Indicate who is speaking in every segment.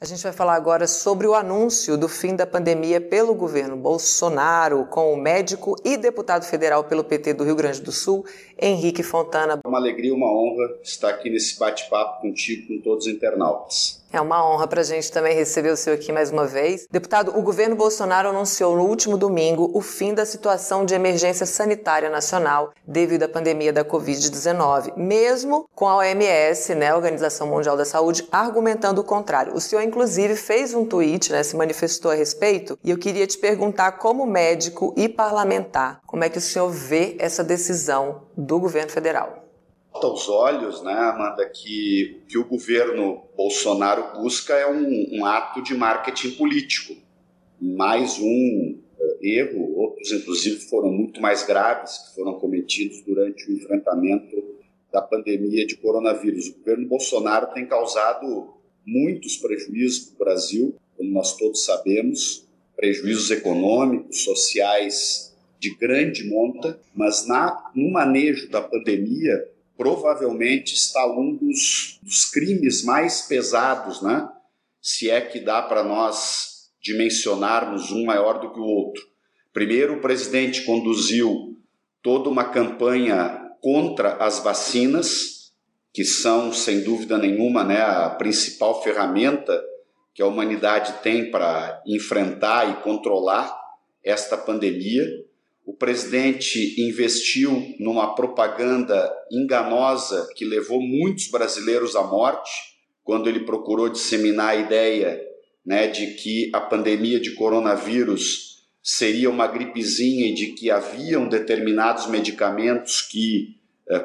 Speaker 1: A gente vai falar agora sobre o anúncio do fim da pandemia pelo governo Bolsonaro, com o médico e deputado federal pelo PT do Rio Grande do Sul, Henrique Fontana.
Speaker 2: É uma alegria, uma honra estar aqui nesse bate-papo contigo, com todos os internautas.
Speaker 1: É uma honra para a gente também receber o senhor aqui mais uma vez. Deputado, o governo Bolsonaro anunciou no último domingo o fim da situação de emergência sanitária nacional devido à pandemia da Covid-19, mesmo com a OMS, né, a Organização Mundial da Saúde, argumentando o contrário. O senhor, inclusive, fez um tweet, né, se manifestou a respeito, e eu queria te perguntar, como médico e parlamentar, como é que o senhor vê essa decisão do governo federal?
Speaker 2: aos olhos, né, Amanda, que o que o governo Bolsonaro busca é um, um ato de marketing político. Mais um uh, erro, outros inclusive foram muito mais graves, que foram cometidos durante o enfrentamento da pandemia de coronavírus. O governo Bolsonaro tem causado muitos prejuízos para o Brasil, como nós todos sabemos, prejuízos econômicos, sociais de grande monta, mas na, no manejo da pandemia, provavelmente está um dos, dos crimes mais pesados, né? se é que dá para nós dimensionarmos um maior do que o outro. Primeiro, o presidente conduziu toda uma campanha contra as vacinas, que são, sem dúvida nenhuma, né, a principal ferramenta que a humanidade tem para enfrentar e controlar esta pandemia. O presidente investiu numa propaganda enganosa que levou muitos brasileiros à morte, quando ele procurou disseminar a ideia né, de que a pandemia de coronavírus seria uma gripezinha e de que haviam determinados medicamentos que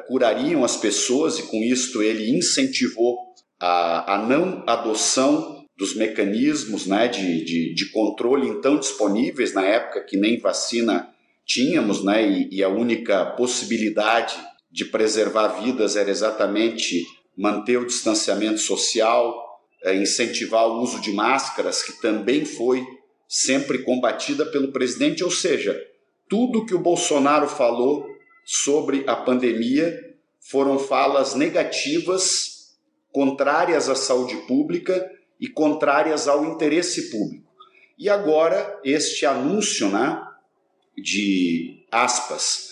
Speaker 2: curariam as pessoas, e com isto ele incentivou a, a não adoção dos mecanismos né, de, de, de controle então disponíveis na época que nem vacina tínhamos, né, e, e a única possibilidade de preservar vidas era exatamente manter o distanciamento social, é, incentivar o uso de máscaras, que também foi sempre combatida pelo presidente, ou seja, tudo que o Bolsonaro falou sobre a pandemia foram falas negativas, contrárias à saúde pública e contrárias ao interesse público. E agora este anúncio, né, de aspas,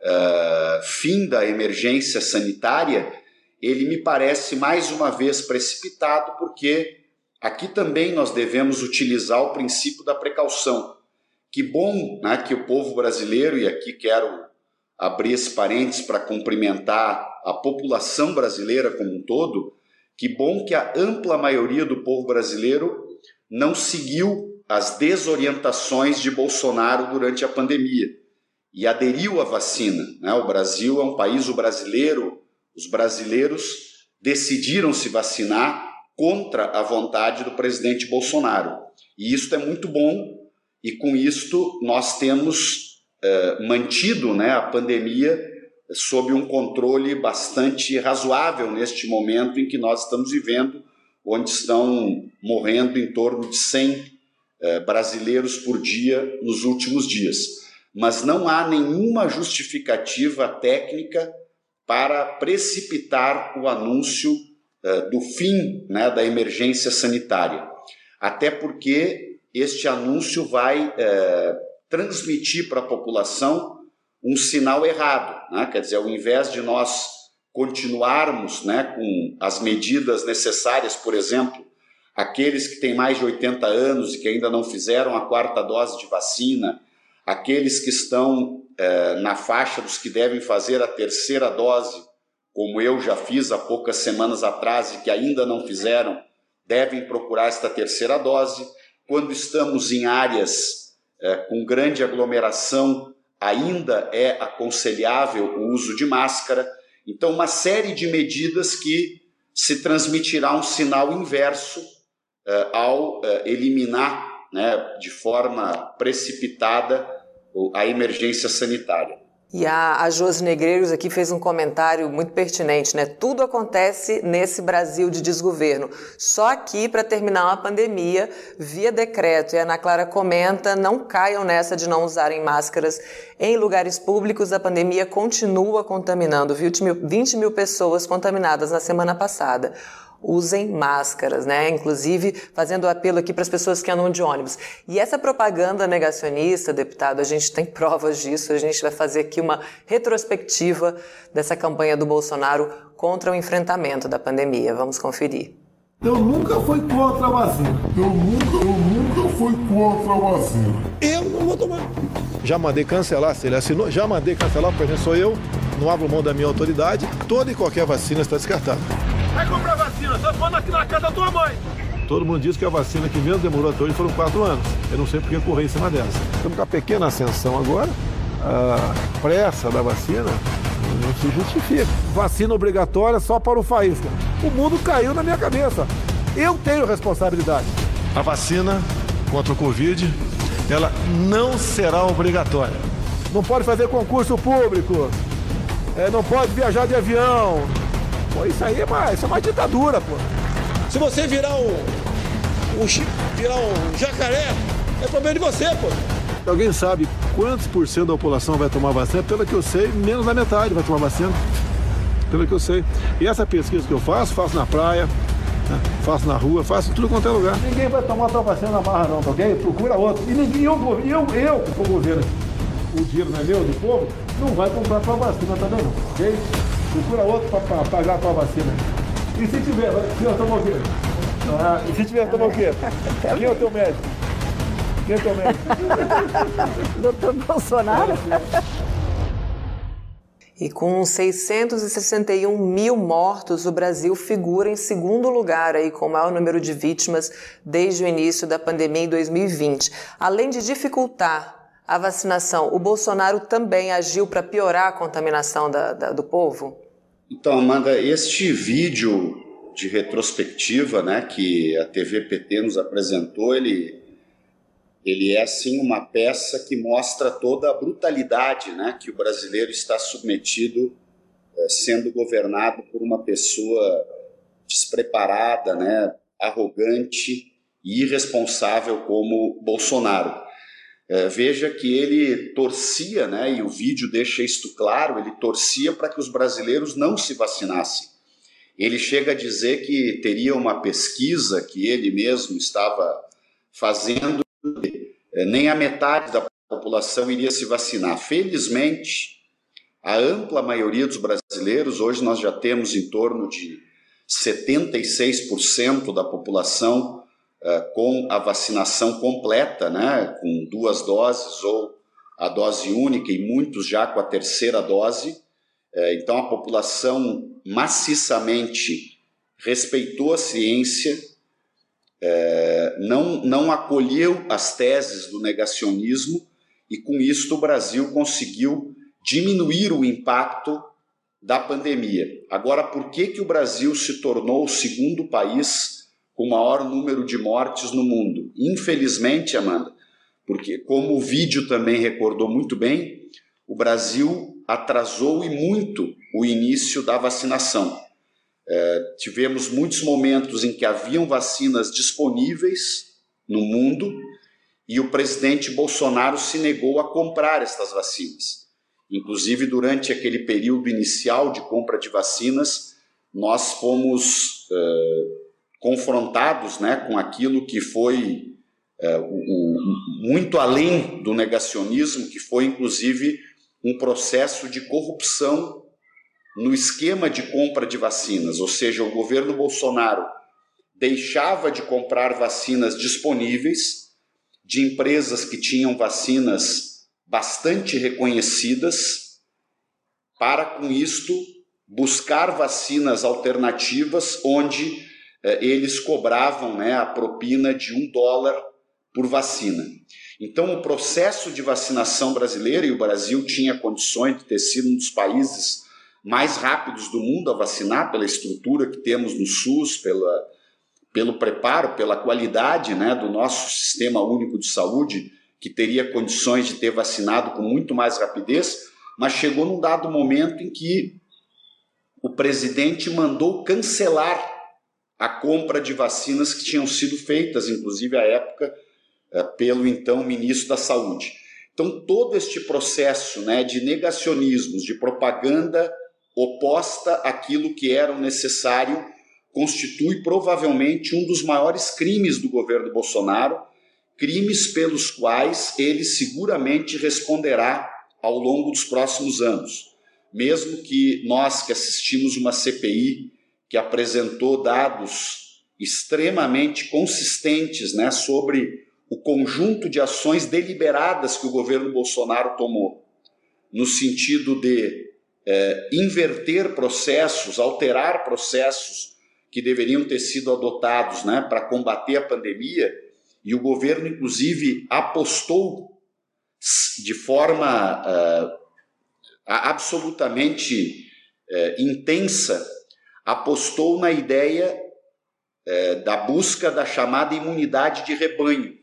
Speaker 2: uh, fim da emergência sanitária, ele me parece mais uma vez precipitado, porque aqui também nós devemos utilizar o princípio da precaução. Que bom né, que o povo brasileiro, e aqui quero abrir esse parênteses para cumprimentar a população brasileira como um todo, que bom que a ampla maioria do povo brasileiro não seguiu as desorientações de Bolsonaro durante a pandemia e aderiu à vacina. Né? O Brasil é um país, o brasileiro, os brasileiros decidiram se vacinar contra a vontade do presidente Bolsonaro. E isso é muito bom, e com isto nós temos eh, mantido né, a pandemia sob um controle bastante razoável neste momento em que nós estamos vivendo, onde estão morrendo em torno de 100 eh, brasileiros por dia nos últimos dias. Mas não há nenhuma justificativa técnica para precipitar o anúncio eh, do fim né, da emergência sanitária. Até porque este anúncio vai transmitir para a população um sinal errado. Né? Quer dizer, ao invés de nós continuarmos né, com as medidas necessárias, por exemplo, aqueles que têm mais de 80 anos e que ainda não fizeram a quarta dose de vacina, aqueles que estão é, na faixa dos que devem fazer a terceira dose, como eu já fiz há poucas semanas atrás e que ainda não fizeram, devem procurar esta terceira dose. Quando estamos em áreas é, com grande aglomeração, ainda é aconselhável o uso de máscara. Então, uma série de medidas que se transmitirá um sinal inverso uh, ao uh, eliminar né, de forma precipitada a emergência sanitária.
Speaker 1: E a, a Josi Negreiros aqui fez um comentário muito pertinente, né? Tudo acontece nesse Brasil de desgoverno. Só aqui para terminar uma pandemia via decreto. E a Ana Clara comenta: não caiam nessa de não usarem máscaras em lugares públicos. A pandemia continua contaminando. 20 mil, 20 mil pessoas contaminadas na semana passada. Usem máscaras, né? Inclusive fazendo apelo aqui para as pessoas que andam de ônibus. E essa propaganda negacionista, deputado, a gente tem provas disso, a gente vai fazer aqui uma retrospectiva dessa campanha do Bolsonaro contra o enfrentamento da pandemia. Vamos conferir.
Speaker 3: Eu nunca fui contra a vacina.
Speaker 4: Eu nunca, eu nunca fui contra a vacina.
Speaker 3: Eu não vou tomar.
Speaker 5: Já mandei cancelar, se ele assinou, já mandei cancelar, porque sou eu, não abro mão da minha autoridade. Toda e qualquer vacina está descartada.
Speaker 3: Vai comprar vacina, só falando aqui na casa da tua mãe.
Speaker 5: Todo mundo diz que a vacina que menos demorou até hoje foram quatro anos. Eu não sei porque correr em cima dessa. Estamos com a pequena ascensão agora. A pressa da vacina não se justifica. Vacina obrigatória só para o faísca. O mundo caiu na minha cabeça. Eu tenho responsabilidade. A vacina contra o Covid, ela não será obrigatória. Não pode fazer concurso público. É, não pode viajar de avião. Pô, isso aí é mais, isso é uma ditadura, pô.
Speaker 3: Se você virar um, um virar um jacaré, é problema de você, pô.
Speaker 5: Alguém sabe quantos por cento da população vai tomar vacina? Pelo que eu sei, menos da metade vai tomar vacina. Pelo que eu sei. E essa pesquisa que eu faço, faço na praia, né? faço na rua, faço em tudo quanto é lugar.
Speaker 3: Ninguém vai tomar tua vacina na barra não, tá ok? Procura outro. E ninguém, eu, eu, eu que sou governo, o dinheiro não é meu, do povo, não vai comprar tua vacina também não, ok? Procura outro para pagar a tua vacina. E se tiver, vai tomar o quê? Ah, e se tiver, tomar o quê? Quem é o teu médico? Quem é o teu médico?
Speaker 6: Doutor Bolsonaro?
Speaker 1: E com 661 mil mortos, o Brasil figura em segundo lugar aí com o maior número de vítimas desde o início da pandemia em 2020. Além de dificultar a vacinação, o Bolsonaro também agiu para piorar a contaminação da, da, do povo?
Speaker 2: Então, Amanda, este vídeo de retrospectiva né, que a TV PT nos apresentou, ele ele é sim uma peça que mostra toda a brutalidade né, que o brasileiro está submetido, é, sendo governado por uma pessoa despreparada, né, arrogante e irresponsável como Bolsonaro. É, veja que ele torcia, né, e o vídeo deixa isto claro, ele torcia para que os brasileiros não se vacinassem. Ele chega a dizer que teria uma pesquisa que ele mesmo estava fazendo é, nem a metade da população iria se vacinar. Felizmente, a ampla maioria dos brasileiros, hoje nós já temos em torno de 76% da população uh, com a vacinação completa, né, com duas doses ou a dose única e muitos já com a terceira dose. Uh, então, a população maciçamente respeitou a ciência, é, não, não acolheu as teses do negacionismo e, com isso, o Brasil conseguiu diminuir o impacto da pandemia. Agora, por que, que o Brasil se tornou o segundo país com maior número de mortes no mundo? Infelizmente, Amanda, porque, como o vídeo também recordou muito bem, o Brasil atrasou e muito o início da vacinação. É, tivemos muitos momentos em que haviam vacinas disponíveis no mundo e o presidente Bolsonaro se negou a comprar estas vacinas. Inclusive, durante aquele período inicial de compra de vacinas, nós fomos é, confrontados né, com aquilo que foi é, o, o, muito além do negacionismo, que foi inclusive um processo de corrupção no esquema de compra de vacinas, ou seja, o governo Bolsonaro deixava de comprar vacinas disponíveis de empresas que tinham vacinas bastante reconhecidas, para com isto buscar vacinas alternativas onde eles cobravam né, a propina de um dólar por vacina. Então, o processo de vacinação brasileira, e o Brasil tinha condições de ter sido um dos países mais rápidos do mundo a vacinar, pela estrutura que temos no SUS, pela, pelo preparo, pela qualidade né, do nosso sistema único de saúde, que teria condições de ter vacinado com muito mais rapidez, mas chegou num dado momento em que o presidente mandou cancelar a compra de vacinas que tinham sido feitas, inclusive à época, eh, pelo então ministro da Saúde. Então, todo este processo né, de negacionismos, de propaganda oposta àquilo que era necessário constitui provavelmente um dos maiores crimes do governo Bolsonaro, crimes pelos quais ele seguramente responderá ao longo dos próximos anos. Mesmo que nós que assistimos uma CPI que apresentou dados extremamente consistentes né, sobre o conjunto de ações deliberadas que o governo Bolsonaro tomou, no sentido de é, inverter processos, alterar processos que deveriam ter sido adotados né, para combater a pandemia, e o governo, inclusive, apostou de forma uh, absolutamente uh, intensa, apostou na ideia uh, da busca da chamada imunidade de rebanho.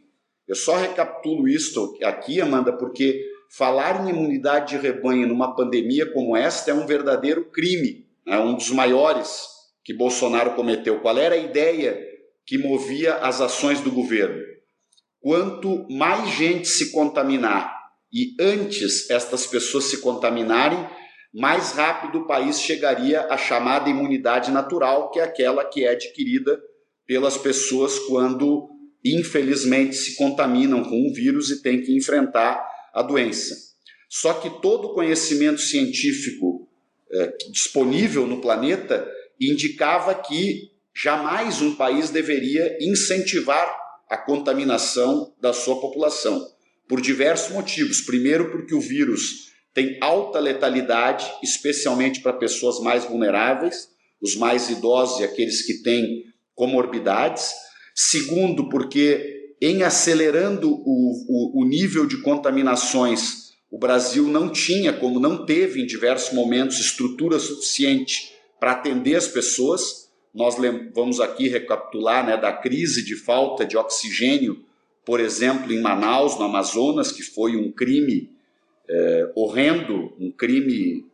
Speaker 2: Eu só recapitulo isso aqui, Amanda, porque falar em imunidade de rebanho numa pandemia como esta é um verdadeiro crime, é um dos maiores que Bolsonaro cometeu. Qual era a ideia que movia as ações do governo? Quanto mais gente se contaminar e antes estas pessoas se contaminarem, mais rápido o país chegaria à chamada imunidade natural, que é aquela que é adquirida pelas pessoas quando infelizmente se contaminam com o vírus e têm que enfrentar a doença. Só que todo o conhecimento científico é, disponível no planeta indicava que jamais um país deveria incentivar a contaminação da sua população, por diversos motivos. Primeiro, porque o vírus tem alta letalidade, especialmente para pessoas mais vulneráveis, os mais idosos e aqueles que têm comorbidades. Segundo, porque em acelerando o, o, o nível de contaminações, o Brasil não tinha, como não teve em diversos momentos, estrutura suficiente para atender as pessoas. Nós vamos aqui recapitular né, da crise de falta de oxigênio, por exemplo, em Manaus, no Amazonas, que foi um crime é, horrendo, um crime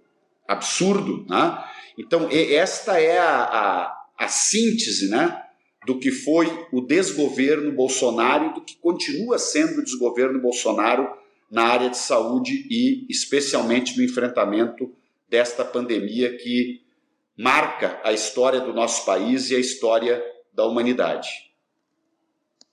Speaker 2: absurdo. Né? Então, esta é a, a, a síntese né, do que foi o desgoverno Bolsonaro e do que continua sendo o desgoverno Bolsonaro na área de saúde e especialmente no enfrentamento desta pandemia que marca a história do nosso país e a história da humanidade.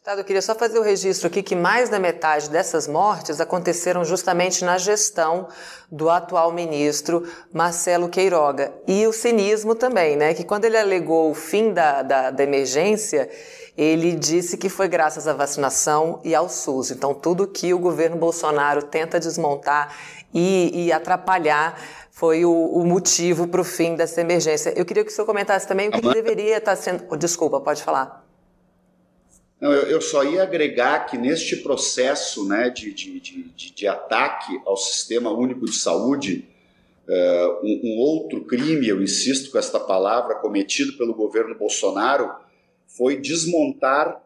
Speaker 1: Tá, eu queria só fazer o registro aqui que mais da metade dessas mortes aconteceram justamente na gestão do atual ministro Marcelo Queiroga. E o cinismo também, né? Que quando ele alegou o fim da, da, da emergência, ele disse que foi graças à vacinação e ao SUS. Então, tudo que o governo Bolsonaro tenta desmontar e, e atrapalhar foi o, o motivo para o fim dessa emergência. Eu queria que o senhor comentasse também o que, que deveria estar sendo. Desculpa, pode falar.
Speaker 2: Não, eu, eu, só ia agregar que neste processo né, de, de, de, de ataque ao Sistema Único de Saúde, uh, um, um, outro crime, eu insisto com esta palavra, cometido pelo governo Bolsonaro, foi desmontar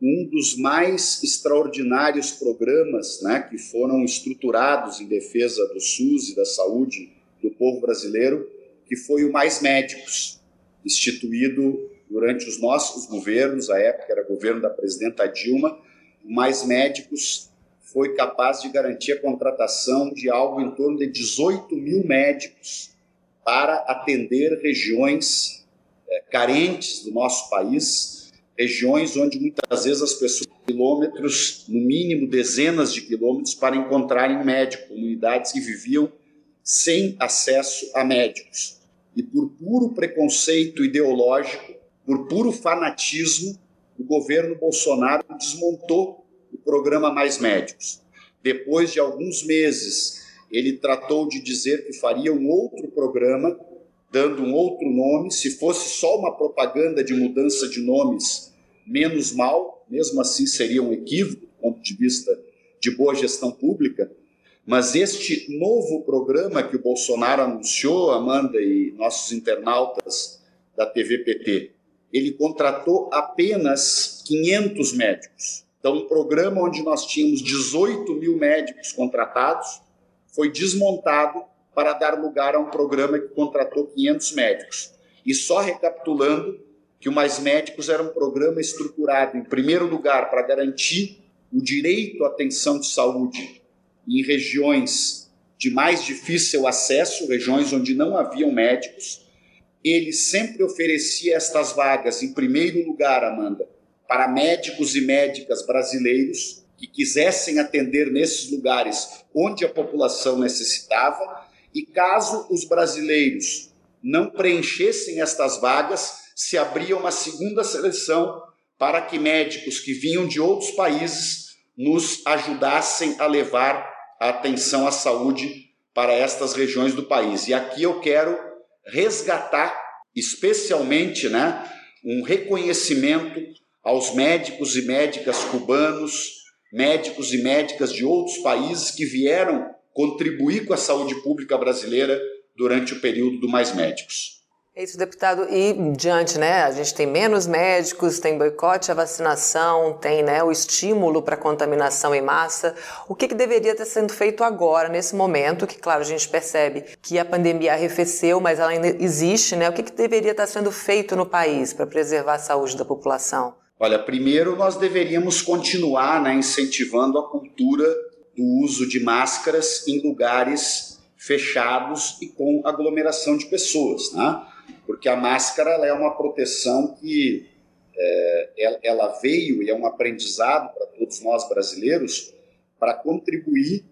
Speaker 2: um dos mais extraordinários programas né, que foram estruturados em defesa do SUS e da saúde do povo brasileiro, que foi o Mais Médicos, instituído durante os nossos governos, a época era governo da presidenta Dilma, mais médicos foi capaz de garantir a contratação de algo em torno de 18 mil médicos para atender regiões é, carentes do nosso país, regiões onde muitas vezes as pessoas quilômetros, no mínimo dezenas de quilômetros, para encontrarem médico, comunidades que viviam sem acesso a médicos. E por puro preconceito ideológico, por puro fanatismo, o governo Bolsonaro desmontou o programa Mais Médicos. Depois de alguns meses, ele tratou de dizer que faria um outro programa, dando um outro nome. Se fosse só uma propaganda de mudança de nomes, menos mal, mesmo assim seria um equívoco do ponto de vista de boa gestão pública. Mas este novo programa que o Bolsonaro anunciou, Amanda e nossos internautas da TVPT, ele contratou apenas 500 médicos. Então, um programa onde nós tínhamos 18 mil médicos contratados foi desmontado para dar lugar a um programa que contratou 500 médicos. E só recapitulando, que o Mais Médicos era um programa estruturado, em primeiro lugar, para garantir o direito à atenção de saúde em regiões de mais difícil acesso, regiões onde não haviam médicos, ele sempre oferecia estas vagas, em primeiro lugar, Amanda, para médicos e médicas brasileiros que quisessem atender nesses lugares onde a população necessitava, e caso os brasileiros não preenchessem estas vagas, se abria uma segunda seleção para que médicos que vinham de outros países nos ajudassem a levar a atenção à saúde para estas regiões do país. E aqui eu quero resgatar especialmente, né, um reconhecimento aos médicos e médicas cubanos, médicos e médicas de outros países que vieram contribuir com a saúde pública brasileira durante o período do Mais Médicos.
Speaker 1: É isso, deputado. E diante, né? A gente tem menos médicos, tem boicote à vacinação, tem né, o estímulo para contaminação em massa. O que, que deveria estar sendo feito agora, nesse momento, que, claro, a gente percebe que a pandemia arrefeceu, mas ela ainda existe, né? O que, que deveria estar sendo feito no país para preservar a saúde da população?
Speaker 2: Olha, primeiro nós deveríamos continuar né, incentivando a cultura do uso de máscaras em lugares fechados e com aglomeração de pessoas, né? Porque a máscara é uma proteção que é, ela veio e é um aprendizado para todos nós brasileiros para contribuir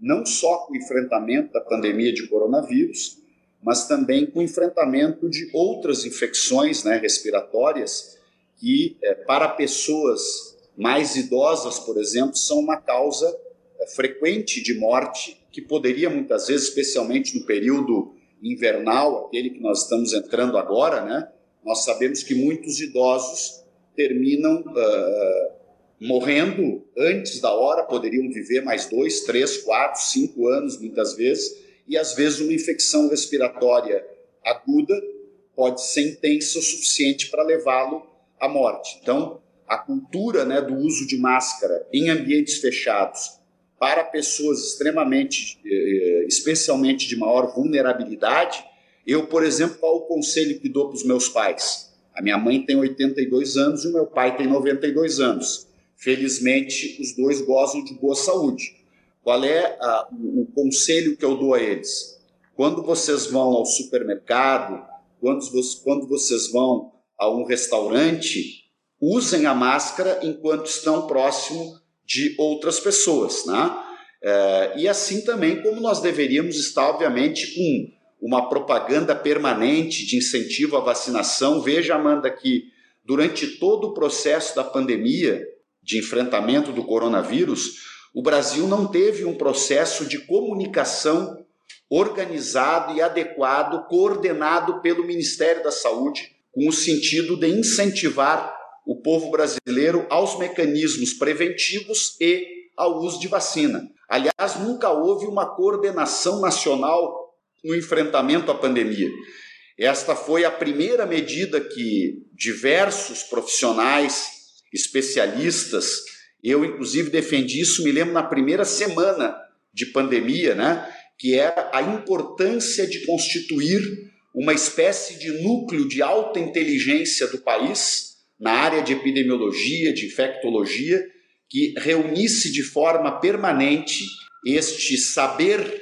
Speaker 2: não só com o enfrentamento da pandemia de coronavírus, mas também com o enfrentamento de outras infecções né, respiratórias que, é, para pessoas mais idosas, por exemplo, são uma causa é, frequente de morte, que poderia muitas vezes, especialmente no período invernal, aquele que nós estamos entrando agora, né? Nós sabemos que muitos idosos terminam uh, morrendo antes da hora, poderiam viver mais dois, três, quatro, cinco anos, muitas vezes, e às vezes uma infecção respiratória aguda pode ser intensa o suficiente para levá-lo à morte. Então, a cultura né, do uso de máscara em ambientes fechados para pessoas extremamente, eh, especialmente de maior vulnerabilidade, eu, por exemplo, qual o conselho que dou para os meus pais? A minha mãe tem 82 anos e o meu pai tem 92 anos. Felizmente, os dois gozam de boa saúde. Qual é a, o, o conselho que eu dou a eles? Quando vocês vão ao supermercado, quando, quando vocês vão a um restaurante, usem a máscara enquanto estão próximo de outras pessoas. Né? É, e assim também como nós deveríamos estar, obviamente, com uma propaganda permanente de incentivo à vacinação. Veja, Amanda, que durante todo o processo da pandemia, de enfrentamento do coronavírus, o Brasil não teve um processo de comunicação organizado e adequado, coordenado pelo Ministério da Saúde, com o sentido de incentivar o povo brasileiro aos mecanismos preventivos e ao uso de vacina. Aliás, nunca houve uma coordenação nacional no enfrentamento à pandemia. Esta foi a primeira medida que diversos profissionais, especialistas, eu inclusive defendi isso, me lembro na primeira semana de pandemia, né, que é a importância de constituir uma espécie de núcleo de alta inteligência do país na área de epidemiologia, de infectologia, que reunisse de forma permanente este saber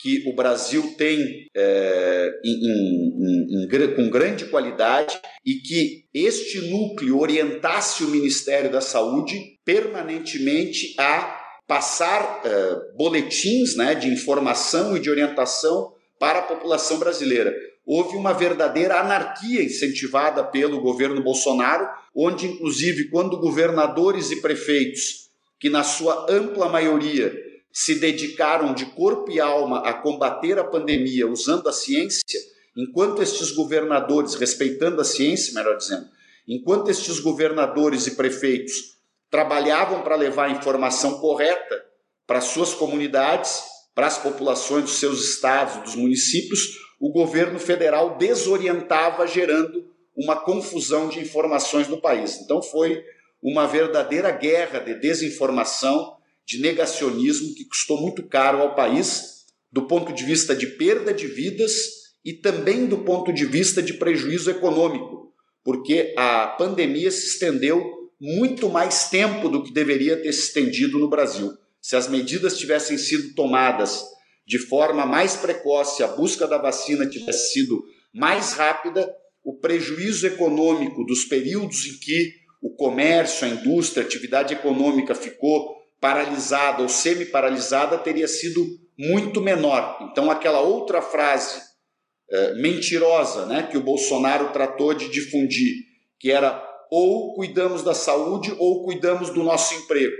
Speaker 2: que o Brasil tem é, em, em, em, com grande qualidade e que este núcleo orientasse o Ministério da Saúde permanentemente a passar é, boletins né, de informação e de orientação para a população brasileira houve uma verdadeira anarquia incentivada pelo governo Bolsonaro, onde, inclusive, quando governadores e prefeitos, que na sua ampla maioria se dedicaram de corpo e alma a combater a pandemia usando a ciência, enquanto estes governadores, respeitando a ciência, melhor dizendo, enquanto estes governadores e prefeitos trabalhavam para levar a informação correta para suas comunidades, para as populações dos seus estados, dos municípios, o governo federal desorientava, gerando uma confusão de informações no país. Então foi uma verdadeira guerra de desinformação, de negacionismo que custou muito caro ao país, do ponto de vista de perda de vidas e também do ponto de vista de prejuízo econômico, porque a pandemia se estendeu muito mais tempo do que deveria ter se estendido no Brasil. Se as medidas tivessem sido tomadas de forma mais precoce, a busca da vacina tivesse sido mais rápida o prejuízo econômico dos períodos em que o comércio, a indústria, a atividade econômica ficou paralisada ou semi-paralisada teria sido muito menor. Então, aquela outra frase é, mentirosa né, que o Bolsonaro tratou de difundir, que era ou cuidamos da saúde ou cuidamos do nosso emprego.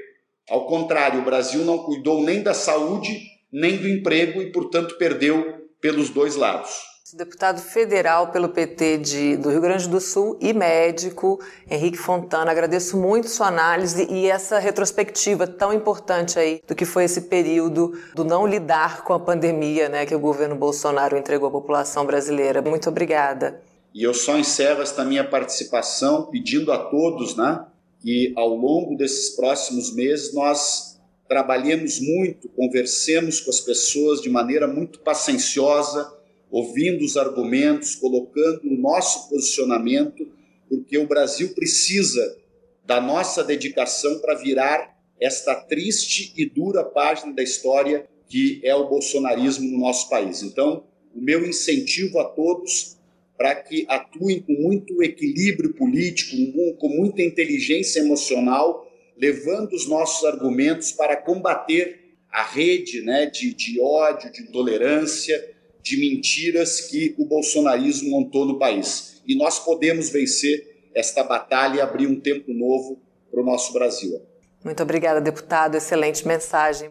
Speaker 2: Ao contrário, o Brasil não cuidou nem da saúde nem do emprego e, portanto, perdeu pelos dois lados.
Speaker 1: Deputado federal pelo PT de, do Rio Grande do Sul e médico, Henrique Fontana, agradeço muito sua análise e essa retrospectiva tão importante aí do que foi esse período do não lidar com a pandemia né, que o governo Bolsonaro entregou à população brasileira. Muito obrigada.
Speaker 2: E eu só encerro esta minha participação pedindo a todos né, que ao longo desses próximos meses nós trabalhemos muito, conversemos com as pessoas de maneira muito pacienciosa, ouvindo os argumentos, colocando o nosso posicionamento, porque o Brasil precisa da nossa dedicação para virar esta triste e dura página da história que é o bolsonarismo no nosso país. Então, o meu incentivo a todos para que atuem com muito equilíbrio político, com muita inteligência emocional, levando os nossos argumentos para combater a rede né, de, de ódio, de intolerância, de mentiras que o bolsonarismo montou no país. E nós podemos vencer esta batalha e abrir um tempo novo para o nosso Brasil.
Speaker 1: Muito obrigada, deputado. Excelente mensagem.